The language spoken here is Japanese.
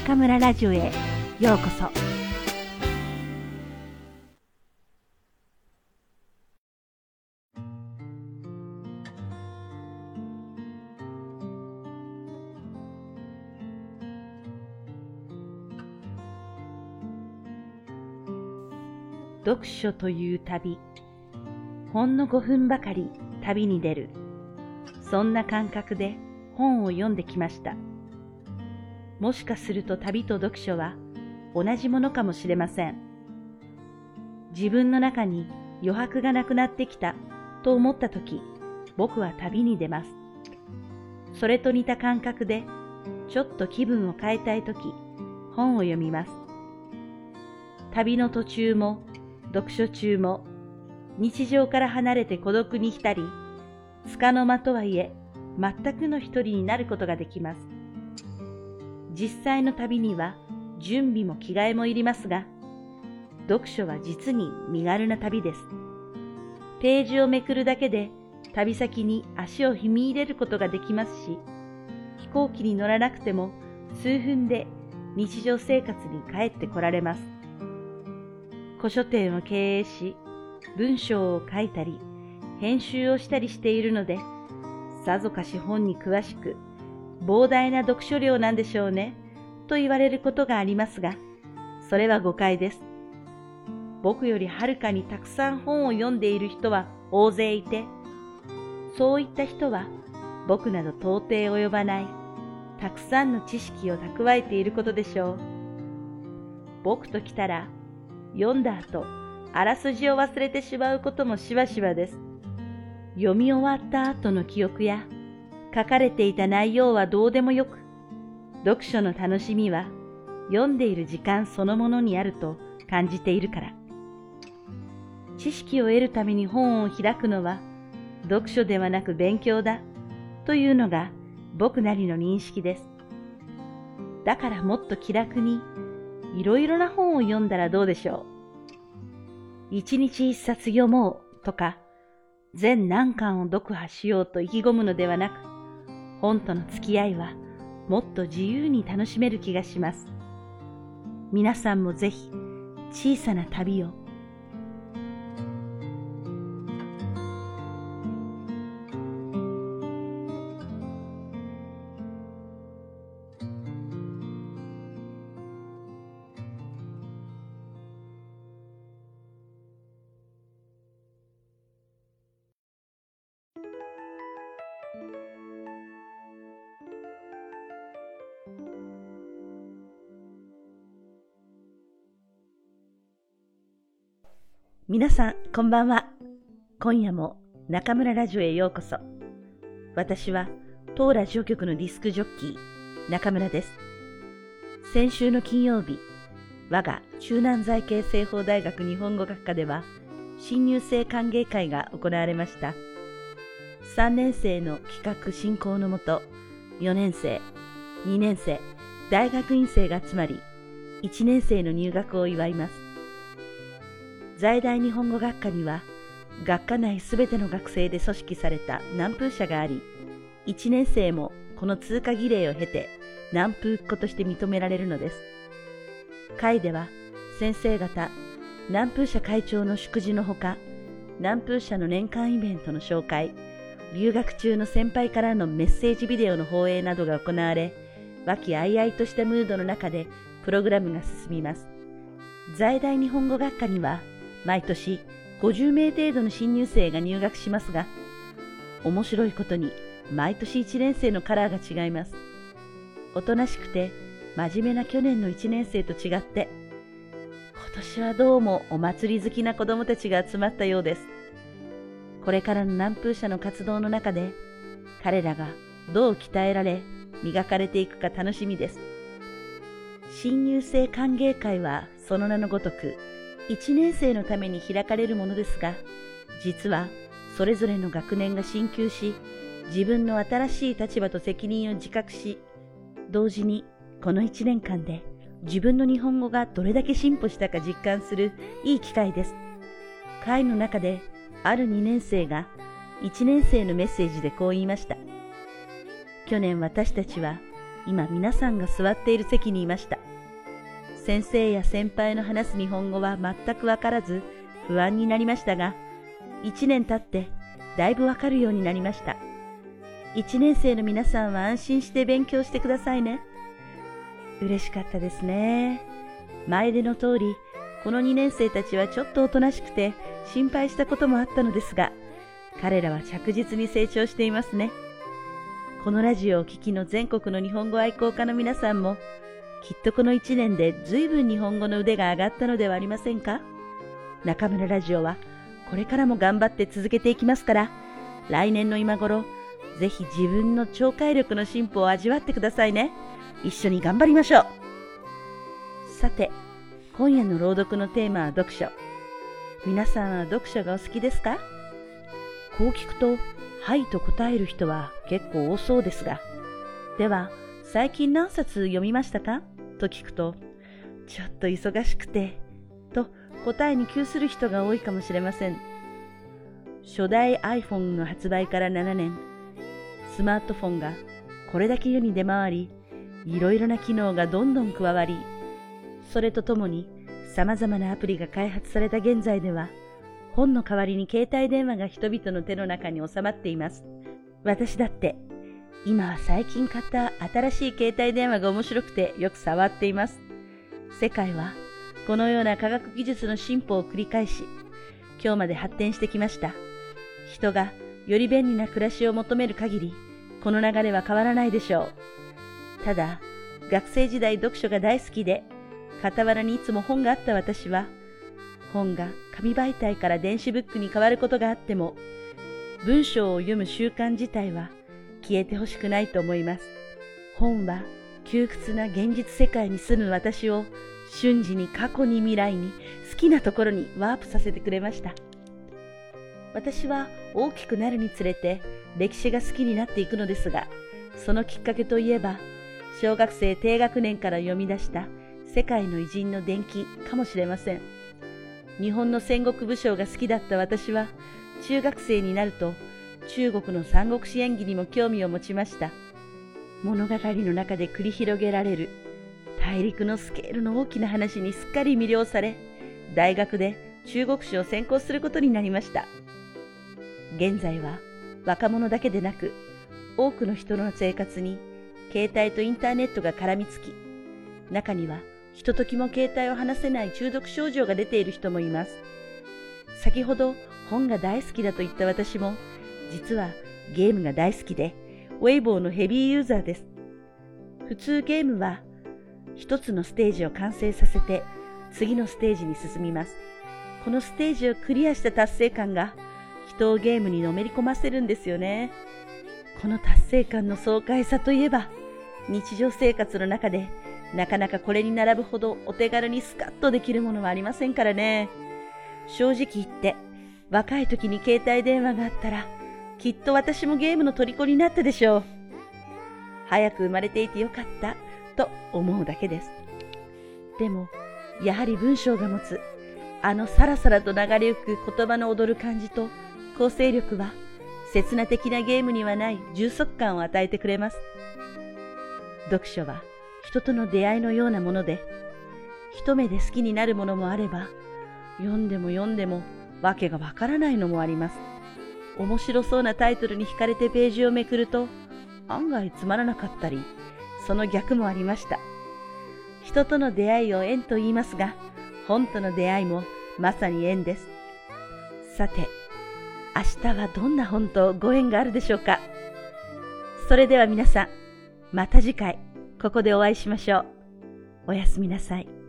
中村ラジオへ。ようこそ。読書という旅。ほんの5分ばかり旅に出る。そんな感覚で本を読んできました。もしかすると旅と読書は同じものかもしれません。自分の中に余白がなくなってきたと思った時僕は旅に出ます。それと似た感覚でちょっと気分を変えたい時本を読みます。旅の途中も読書中も日常から離れて孤独に浸り、束の間とはいえ全くの一人になることができます。実際の旅には準備も着替えもいりますが、読書は実に身軽な旅です。ページをめくるだけで旅先に足を踏み入れることができますし、飛行機に乗らなくても数分で日常生活に帰ってこられます。古書店を経営し、文章を書いたり、編集をしたりしているので、さぞかし本に詳しく、膨大な読書量なんでしょうね、と言われることがありますが、それは誤解です。僕よりはるかにたくさん本を読んでいる人は大勢いて、そういった人は僕など到底及ばない、たくさんの知識を蓄えていることでしょう。僕と来たら、読んだ後、あらすじを忘れてしまうこともしばしばです。読み終わった後の記憶や、書かれていた内容はどうでもよく、読書の楽しみは読んでいる時間そのものにあると感じているから。知識を得るために本を開くのは読書ではなく勉強だというのが僕なりの認識です。だからもっと気楽にいろいろな本を読んだらどうでしょう。一日一冊読もうとか、全何巻を読破しようと意気込むのではなく、本との付き合いはもっと自由に楽しめる気がします。皆さんもぜひ小さな旅を皆さん、こんばんは。今夜も中村ラジオへようこそ。私は当ラジオ局のディスクジョッキー、中村です。先週の金曜日、我が中南財系西方大学日本語学科では、新入生歓迎会が行われました。3年生の企画進行のもと、4年生、2年生、大学院生が集まり、1年生の入学を祝います。在大日本語学科には学科内すべての学生で組織された南風社があり、1年生もこの通過儀礼を経て南風っ子として認められるのです。会では先生方、南風社会長の祝辞のほか、南風社の年間イベントの紹介、留学中の先輩からのメッセージビデオの放映などが行われ、和気あいあいとしたムードの中でプログラムが進みます。在大日本語学科には毎年50名程度の新入生が入学しますが、面白いことに毎年1年生のカラーが違います。おとなしくて真面目な去年の1年生と違って、今年はどうもお祭り好きな子供たちが集まったようです。これからの南風社の活動の中で、彼らがどう鍛えられ、磨かれていくか楽しみです。新入生歓迎会はその名のごとく、1年生のために開かれるものですが、実はそれぞれの学年が進級し、自分の新しい立場と責任を自覚し、同時にこの1年間で自分の日本語がどれだけ進歩したか実感するいい機会です。会の中である2年生が1年生のメッセージでこう言いました。去年私たちは今皆さんが座っている席にいました。先生や先輩の話す日本語は全くわからず不安になりましたが、一年経ってだいぶわかるようになりました。一年生の皆さんは安心して勉強してくださいね。嬉しかったですね。前での通り、この2年生たちはちょっとおとなしくて心配したこともあったのですが、彼らは着実に成長していますね。このラジオを聴きの全国の日本語愛好家の皆さんも、きっとこの1年で随分日本語の腕が上がったのではありませんか？中村ラジオはこれからも頑張って続けていきますから、来年の今頃、ぜひ自分の聴解力の進歩を味わってくださいね。一緒に頑張りましょう。さて、今夜の朗読のテーマは読書。皆さんは読書がお好きですか？こう聞くと、はいと答える人は結構多そうですが、では、最近何冊読みましたか？と聞くと、ちょっと忙しくて、と答えに窮する人が多いかもしれません。初代 iPhone の発売から7年、スマートフォンがこれだけ世に出回り、いろいろな機能がどんどん加わり、それとともに様々なアプリが開発された現在では、本の代わりに携帯電話が人々の手の中に収まっています。私だって、今は最近買った新しい携帯電話が面白くてよく触っています。世界はこのような科学技術の進歩を繰り返し、今日まで発展してきました。人がより便利な暮らしを求める限り、この流れは変わらないでしょう。ただ、学生時代読書が大好きで、傍らにいつも本があった私は、本が紙媒体から電子ブックに変わることがあっても、文章を読む習慣自体は消えてほしくないと思います。本は窮屈な現実世界に住む私を瞬時に過去に未来に好きなところにワープさせてくれました。私は大きくなるにつれて歴史が好きになっていくのですが、そのきっかけといえば、小学生低学年から読み出した世界の偉人の伝記かもしれません。日本の戦国武将が好きだった私は、中学生になると中国の三国志演義にも興味を持ちました。物語の中で繰り広げられる大陸のスケールの大きな話にすっかり魅了され、大学で中国史を専攻することになりました。現在は若者だけでなく、多くの人の生活に携帯とインターネットが絡みつき、中にはひとときも携帯を離せない中毒症状が出ている人もいます。先ほど本が大好きだと言った私も、実はゲームが大好きで、ウェイボーのヘビーユーザーです。普通ゲームは一つのステージを完成させて次のステージに進みます。このステージをクリアした達成感が人をゲームにのめり込ませるんですよね。この達成感の爽快さといえば日常生活の中でなかなかこれに並ぶほどお手軽にスカッとできるものはありませんからね。正直言って、若い時に携帯電話があったら、きっと私もゲームの虜になったでしょう。早く生まれていてよかったと思うだけです。でも、やはり文章が持つ、あのさらさらと流れゆく言葉の踊る感じと構成力は、刹那的なゲームにはない充足感を与えてくれます。読書は人との出会いのようなもので、一目で好きになるものもあれば、読んでも読んでもわけがわからないのもあります。面白そうなタイトルに惹かれてページをめくると、案外つまらなかったり、その逆もありました。人との出会いを縁と言いますが、本との出会いもまさに縁です。さて、明日はどんな本とご縁があるでしょうか？それでは皆さん、また次回。ここでお会いしましょう。おやすみなさい。